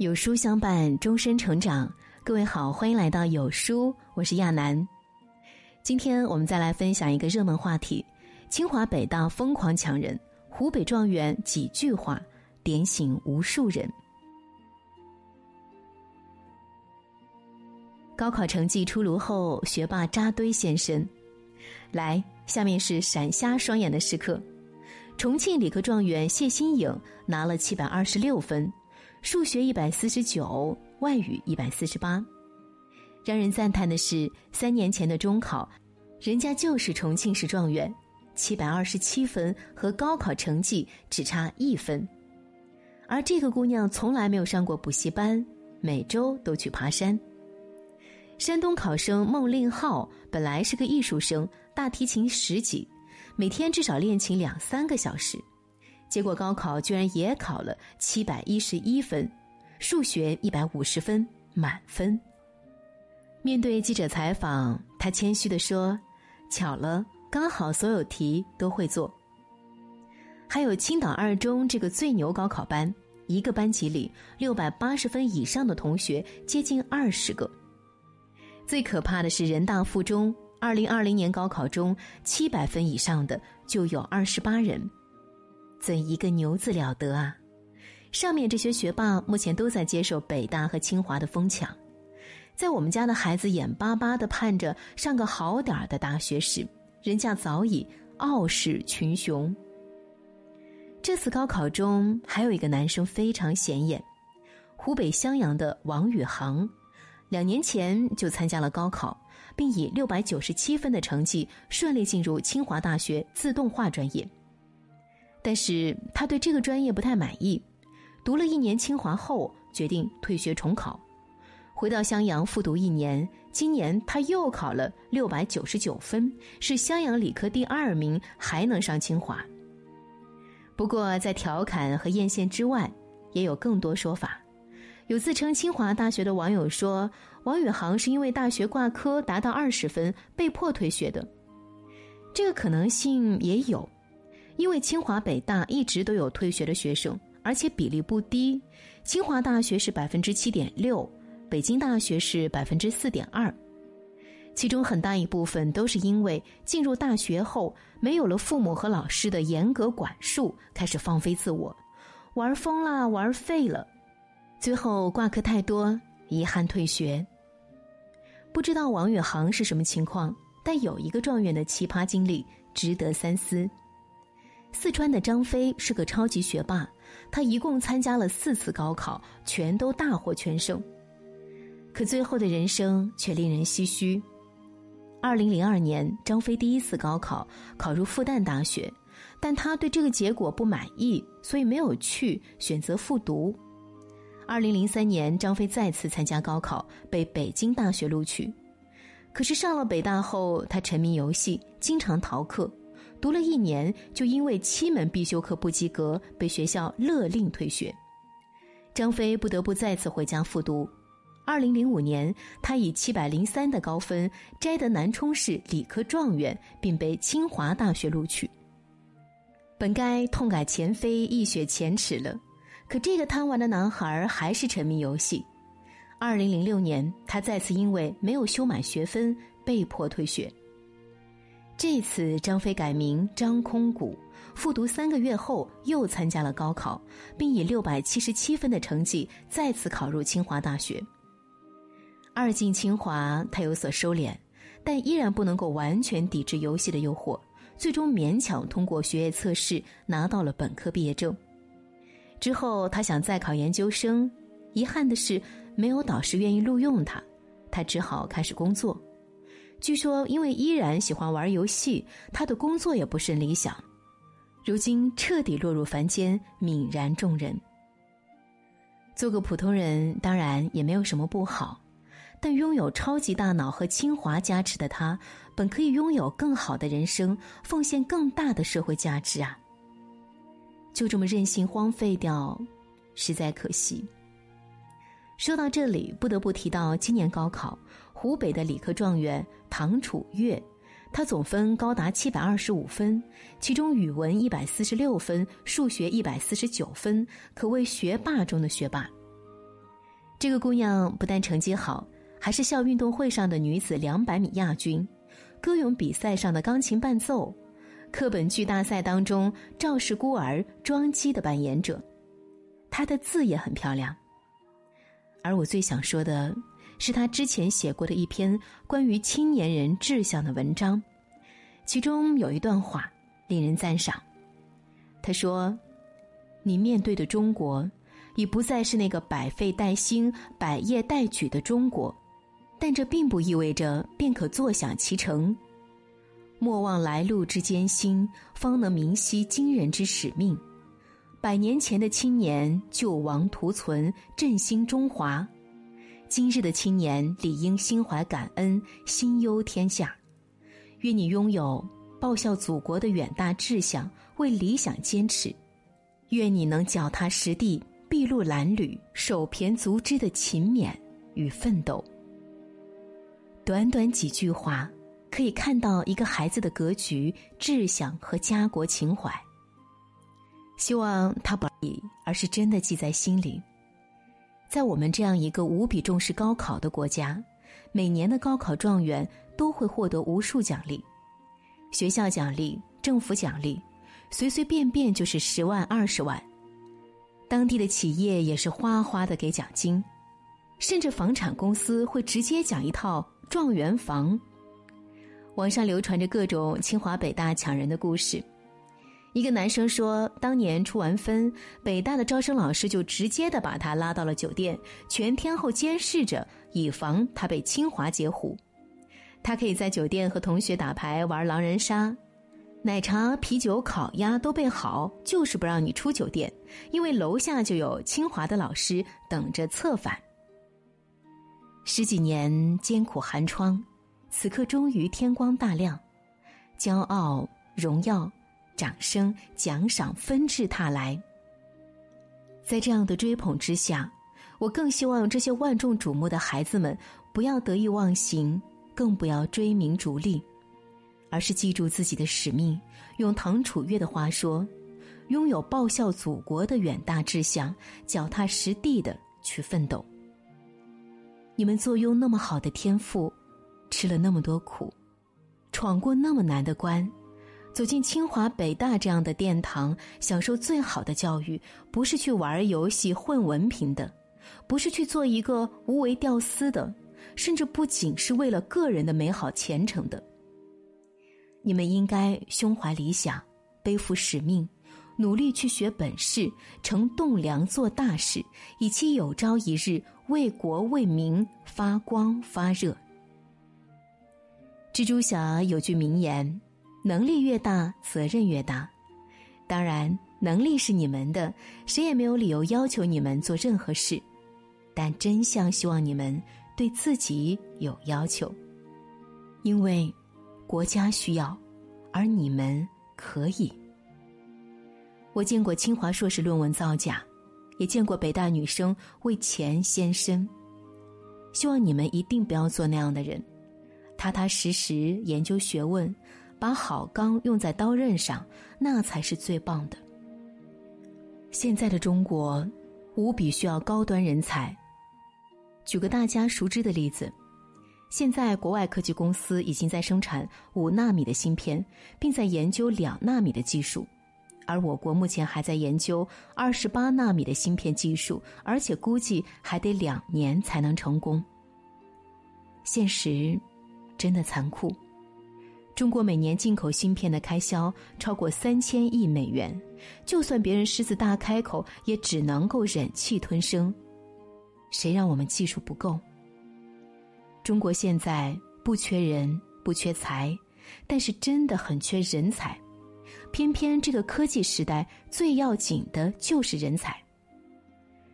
有书相伴，终身成长。各位好，欢迎来到有书，我是亚楠。今天我们再来分享一个热门话题：清华北大疯狂抢人，湖北状元几句话点醒无数人。高考成绩出炉后，学霸扎堆现身。来，下面是闪瞎双眼的时刻：重庆理科状元谢新颖拿了七百二十六分。数学一百四十九，外语一百四十八。让人赞叹的是，三年前的中考，人家就是重庆市状元，七百二十七分和高考成绩只差一分。而这个姑娘从来没有上过补习班，每周都去爬山。山东考生孟令浩本来是个艺术生，大提琴十级，每天至少练琴两三个小时。结果高考居然也考了七百一十一分，数学一百五十分满分。面对记者采访，他谦虚的说：“巧了，刚好所有题都会做。”还有青岛二中这个最牛高考班，一个班级里六百八十分以上的同学接近二十个。最可怕的是人大附中，二零二零年高考中七百分以上的就有二十八人。怎一个牛字了得啊！上面这些学霸目前都在接受北大和清华的疯抢，在我们家的孩子眼巴巴的盼着上个好点儿的大学时，人家早已傲视群雄。这次高考中还有一个男生非常显眼，湖北襄阳的王宇航，两年前就参加了高考，并以六百九十七分的成绩顺利进入清华大学自动化专业。但是他对这个专业不太满意，读了一年清华后决定退学重考，回到襄阳复读一年。今年他又考了六百九十九分，是襄阳理科第二名，还能上清华。不过在调侃和艳羡之外，也有更多说法。有自称清华大学的网友说，王宇航是因为大学挂科达到二十分被迫退学的，这个可能性也有。因为清华北大一直都有退学的学生，而且比例不低。清华大学是百分之七点六，北京大学是百分之四点二。其中很大一部分都是因为进入大学后没有了父母和老师的严格管束，开始放飞自我，玩疯了，玩废了，最后挂科太多，遗憾退学。不知道王宇航是什么情况，但有一个状元的奇葩经历值得三思。四川的张飞是个超级学霸，他一共参加了四次高考，全都大获全胜。可最后的人生却令人唏嘘。二零零二年，张飞第一次高考考入复旦大学，但他对这个结果不满意，所以没有去，选择复读。二零零三年，张飞再次参加高考，被北京大学录取。可是上了北大后，他沉迷游戏，经常逃课。读了一年，就因为七门必修课不及格，被学校勒令退学。张飞不得不再次回家复读。二零零五年，他以七百零三的高分摘得南充市理科状元，并被清华大学录取。本该痛改前非、一雪前耻了，可这个贪玩的男孩还是沉迷游戏。二零零六年，他再次因为没有修满学分，被迫退学。这次张飞改名张空谷，复读三个月后又参加了高考，并以六百七十七分的成绩再次考入清华大学。二进清华，他有所收敛，但依然不能够完全抵制游戏的诱惑，最终勉强通过学业测试拿到了本科毕业证。之后他想再考研究生，遗憾的是没有导师愿意录用他，他只好开始工作。据说，因为依然喜欢玩游戏，他的工作也不甚理想。如今彻底落入凡间，泯然众人。做个普通人当然也没有什么不好，但拥有超级大脑和清华加持的他，本可以拥有更好的人生，奉献更大的社会价值啊！就这么任性荒废掉，实在可惜。说到这里，不得不提到今年高考，湖北的理科状元唐楚月，他总分高达七百二十五分，其中语文一百四十六分，数学一百四十九分，可谓学霸中的学霸。这个姑娘不但成绩好，还是校运动会上的女子两百米亚军，歌咏比赛上的钢琴伴奏，课本剧大赛当中赵氏孤儿庄姬的扮演者。她的字也很漂亮。而我最想说的，是他之前写过的一篇关于青年人志向的文章，其中有一段话令人赞赏。他说：“你面对的中国。”已不再是那个百废待兴、百业待举的中国，但这并不意味着便可坐享其成。莫忘来路之艰辛，方能明晰今人之使命。百年前的青年救亡图存，振兴中华；今日的青年理应心怀感恩，心忧天下。愿你拥有报效祖国的远大志向，为理想坚持。愿你能脚踏实地。筚路蓝缕、手胼足肢的勤勉与奋斗。短短几句话，可以看到一个孩子的格局、志向和家国情怀。希望他不已，而是真的记在心里。在我们这样一个无比重视高考的国家，每年的高考状元都会获得无数奖励，学校奖励、政府奖励，随随便便就是十万、二十万。当地的企业也是哗哗的给奖金，甚至房产公司会直接讲一套状元房。网上流传着各种清华北大抢人的故事。一个男生说，当年出完分，北大的招生老师就直接的把他拉到了酒店，全天候监视着，以防他被清华截胡。他可以在酒店和同学打牌玩狼人杀。奶茶、啤酒、烤鸭都备好，就是不让你出酒店，因为楼下就有清华的老师等着策反。十几年艰苦寒窗，此刻终于天光大亮，骄傲、荣耀、掌声、奖赏纷至沓来。在这样的追捧之下，我更希望这些万众瞩目的孩子们不要得意忘形，更不要追名逐利。而是记住自己的使命，用唐楚月的话说，拥有报效祖国的远大志向，脚踏实地的去奋斗。你们坐拥那么好的天赋，吃了那么多苦，闯过那么难的关，走进清华北大这样的殿堂，享受最好的教育，不是去玩游戏混文凭的，不是去做一个无为吊丝的，甚至不仅是为了个人的美好前程的。你们应该胸怀理想，背负使命，努力去学本事，成栋梁做大事，以期有朝一日为国为民发光发热。蜘蛛侠有句名言：“能力越大，责任越大。”当然，能力是你们的，谁也没有理由要求你们做任何事。但真相希望你们对自己有要求，因为。国家需要，而你们可以。我见过清华硕士论文造假，也见过北大女生为钱献身。希望你们一定不要做那样的人，踏踏实实研究学问，把好钢用在刀刃上，那才是最棒的。现在的中国，无比需要高端人才。举个大家熟知的例子。现在，国外科技公司已经在生产五纳米的芯片，并在研究两纳米的技术，而我国目前还在研究二十八纳米的芯片技术，而且估计还得两年才能成功。现实真的残酷，中国每年进口芯片的开销超过三千亿美元，就算别人狮子大开口，也只能够忍气吞声。谁让我们技术不够？中国现在不缺人，不缺财，但是真的很缺人才。偏偏这个科技时代最要紧的就是人才。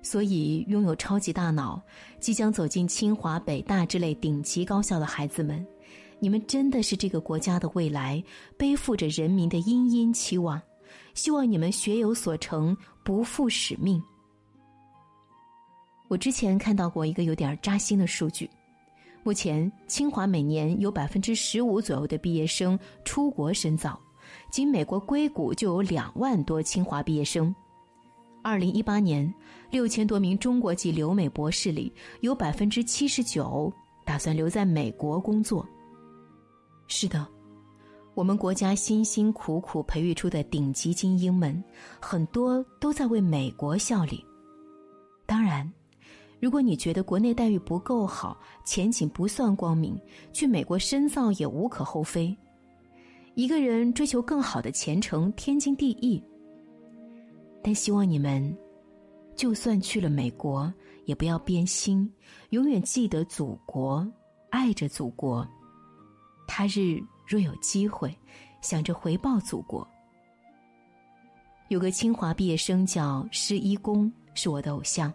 所以，拥有超级大脑、即将走进清华、北大之类顶级高校的孩子们，你们真的是这个国家的未来，背负着人民的殷殷期望。希望你们学有所成，不负使命。我之前看到过一个有点扎心的数据。目前，清华每年有百分之十五左右的毕业生出国深造，仅美国硅谷就有两万多清华毕业生。二零一八年，六千多名中国籍留美博士里，有百分之七十九打算留在美国工作。是的，我们国家辛辛苦苦培育出的顶级精英们，很多都在为美国效力。当然，如果你觉得国内待遇不够好，前景不算光明，去美国深造也无可厚非。一个人追求更好的前程，天经地义。但希望你们，就算去了美国，也不要变心，永远记得祖国，爱着祖国。他日若有机会，想着回报祖国。有个清华毕业生叫施一公，是我的偶像。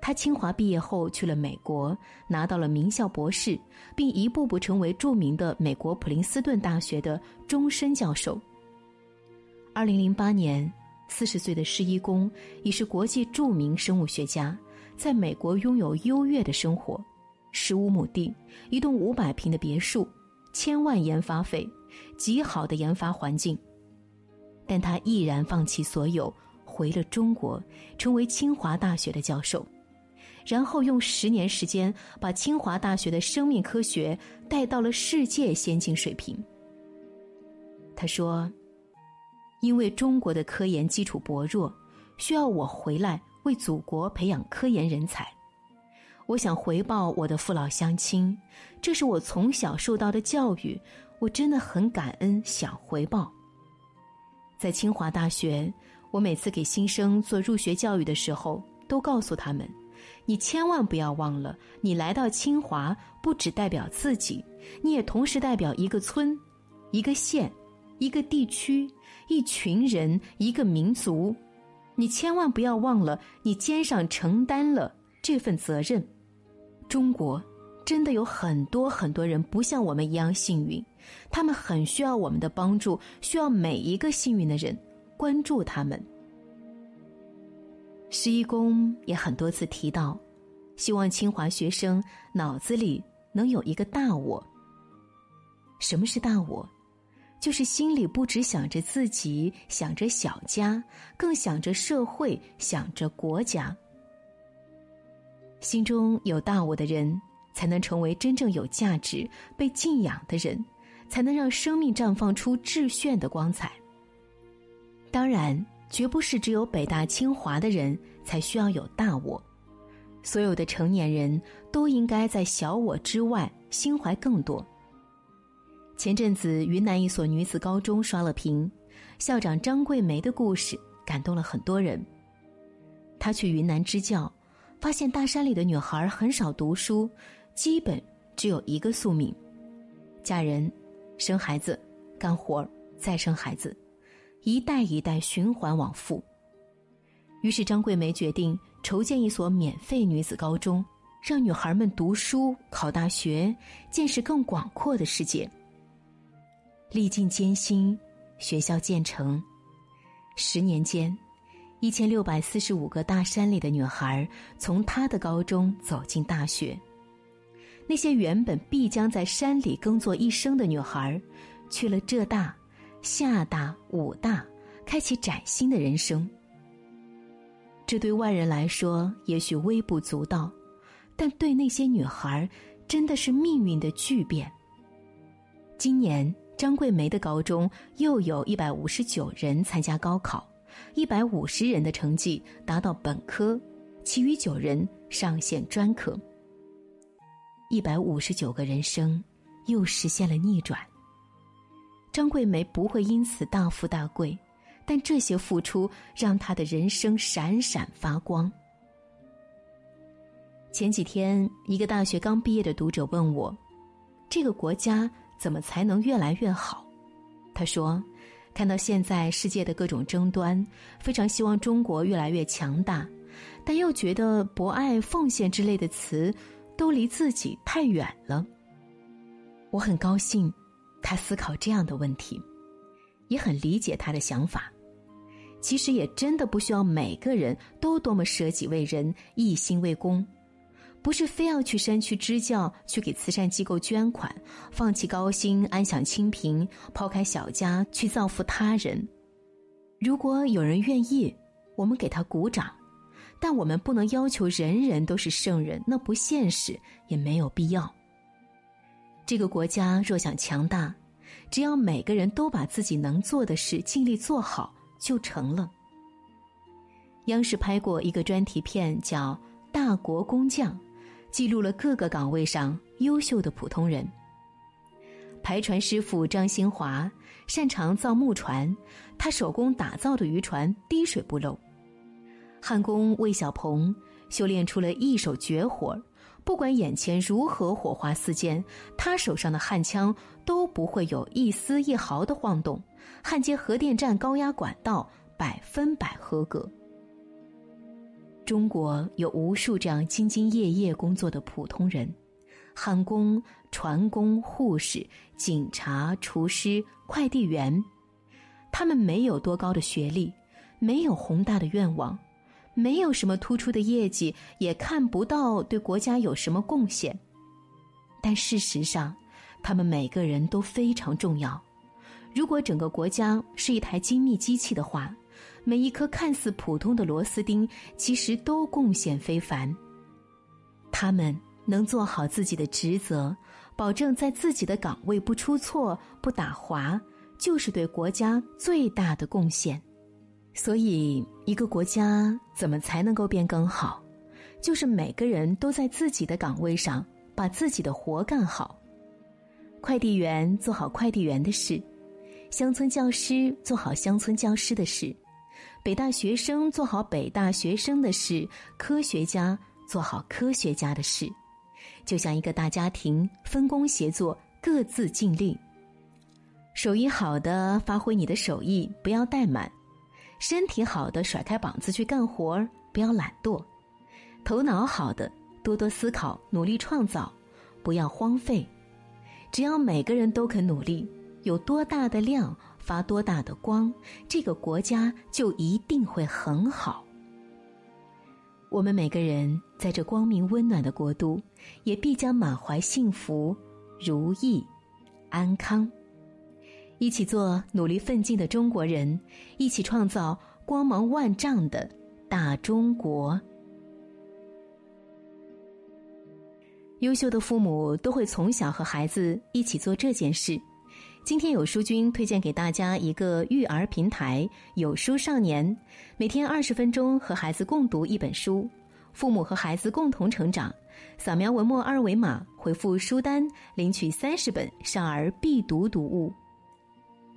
他清华毕业后去了美国，拿到了名校博士，并一步步成为著名的美国普林斯顿大学的终身教授。二零零八年。四十岁的施一公已是国际著名生物学家，在美国拥有优越的生活，十五亩地，一栋五百平的别墅，千万研发费，极好的研发环境。但他毅然放弃所有，回了中国，成为清华大学的教授，然后用十年时间把清华大学的生命科学带到了世界先进水平。他说。因为中国的科研基础薄弱，需要我回来为祖国培养科研人才。我想回报我的父老乡亲，这是我从小受到的教育，我真的很感恩，想回报。在清华大学，我每次给新生做入学教育的时候，都告诉他们：你千万不要忘了，你来到清华不只代表自己，你也同时代表一个村、一个县、一个地区。一群人，一个民族，你千万不要忘了，你肩上承担了这份责任。中国真的有很多很多人不像我们一样幸运，他们很需要我们的帮助，需要每一个幸运的人关注他们。施一公也很多次提到，希望清华学生脑子里能有一个大我。什么是大我？就是心里不只想着自己，想着小家，更想着社会，想着国家。心中有大我的人，才能成为真正有价值、被敬仰的人，才能让生命绽放出至炫的光彩。当然，绝不是只有北大清华的人才需要有大我，所有的成年人都应该在小我之外，心怀更多。前阵子，云南一所女子高中刷了屏，校长张桂梅的故事感动了很多人。她去云南支教，发现大山里的女孩很少读书，基本只有一个宿命：嫁人、生孩子、干活再生孩子，一代一代循环往复。于是，张桂梅决定筹建一所免费女子高中，让女孩们读书、考大学，见识更广阔的世界。历尽艰辛，学校建成。十年间，一千六百四十五个大山里的女孩从他的高中走进大学。那些原本必将在山里耕作一生的女孩，去了浙大、厦大、武大，开启崭新的人生。这对外人来说也许微不足道，但对那些女孩，真的是命运的巨变。今年。张桂梅的高中又有一百五十九人参加高考，一百五十人的成绩达到本科，其余九人上线专科。一百五十九个人生又实现了逆转。张桂梅不会因此大富大贵，但这些付出让她的人生闪闪发光。前几天，一个大学刚毕业的读者问我：“这个国家？”怎么才能越来越好？他说：“看到现在世界的各种争端，非常希望中国越来越强大，但又觉得博爱、奉献之类的词都离自己太远了。”我很高兴他思考这样的问题，也很理解他的想法。其实也真的不需要每个人都多么舍己为人、一心为公。不是非要去山区支教，去给慈善机构捐款，放弃高薪，安享清贫，抛开小家去造福他人。如果有人愿意，我们给他鼓掌。但我们不能要求人人都是圣人，那不现实，也没有必要。这个国家若想强大，只要每个人都把自己能做的事尽力做好，就成了。央视拍过一个专题片，叫《大国工匠》，记录了各个岗位上优秀的普通人。排船师傅张新华擅长造木船，他手工打造的渔船滴水不漏。焊工魏小鹏修炼出了一手绝活，不管眼前如何火花四溅，他手上的焊枪都不会有一丝一毫的晃动。焊接核电站高压管道百分百合格。中国有无数这样兢兢业业工作的普通人，焊工、船工、护士、警察、厨师、快递员，他们没有多高的学历，没有宏大的愿望。没有什么突出的业绩，也看不到对国家有什么贡献，但事实上，他们每个人都非常重要。如果整个国家是一台精密机器的话，每一颗看似普通的螺丝钉，其实都贡献非凡。他们能做好自己的职责，保证在自己的岗位不出错、不打滑，就是对国家最大的贡献。所以，一个国家怎么才能够变更好？就是每个人都在自己的岗位上把自己的活干好。快递员做好快递员的事，乡村教师做好乡村教师的事，北大学生做好北大学生的事，科学家做好科学家的事，就像一个大家庭，分工协作，各自尽力。手艺好的，发挥你的手艺，不要怠慢。身体好的，甩开膀子去干活，不要懒惰；头脑好的，多多思考，努力创造，不要荒废。只要每个人都肯努力，有多大的量发多大的光，这个国家就一定会很好。我们每个人在这光明温暖的国度，也必将满怀幸福、如意、安康。一起做努力奋进的中国人，一起创造光芒万丈的大中国。优秀的父母都会从小和孩子一起做这件事。今天有书君推荐给大家一个育儿平台——有书少年，每天二十分钟和孩子共读一本书，父母和孩子共同成长。扫描文末二维码，回复书单领取三十本少儿必读读物。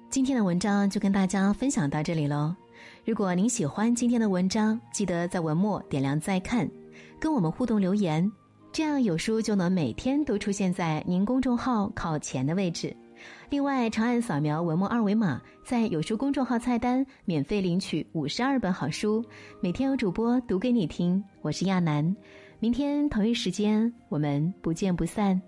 今天的文章就跟大家分享到这里喽。如果您喜欢今天的文章，记得在文末点亮再看，跟我们互动留言，这样有书就能每天都出现在您公众号靠前的位置。另外，长按扫描文末二维码，在有书公众号菜单免费领取五十二本好书，每天有主播读给你听。我是亚楠，明天同一时间我们不见不散。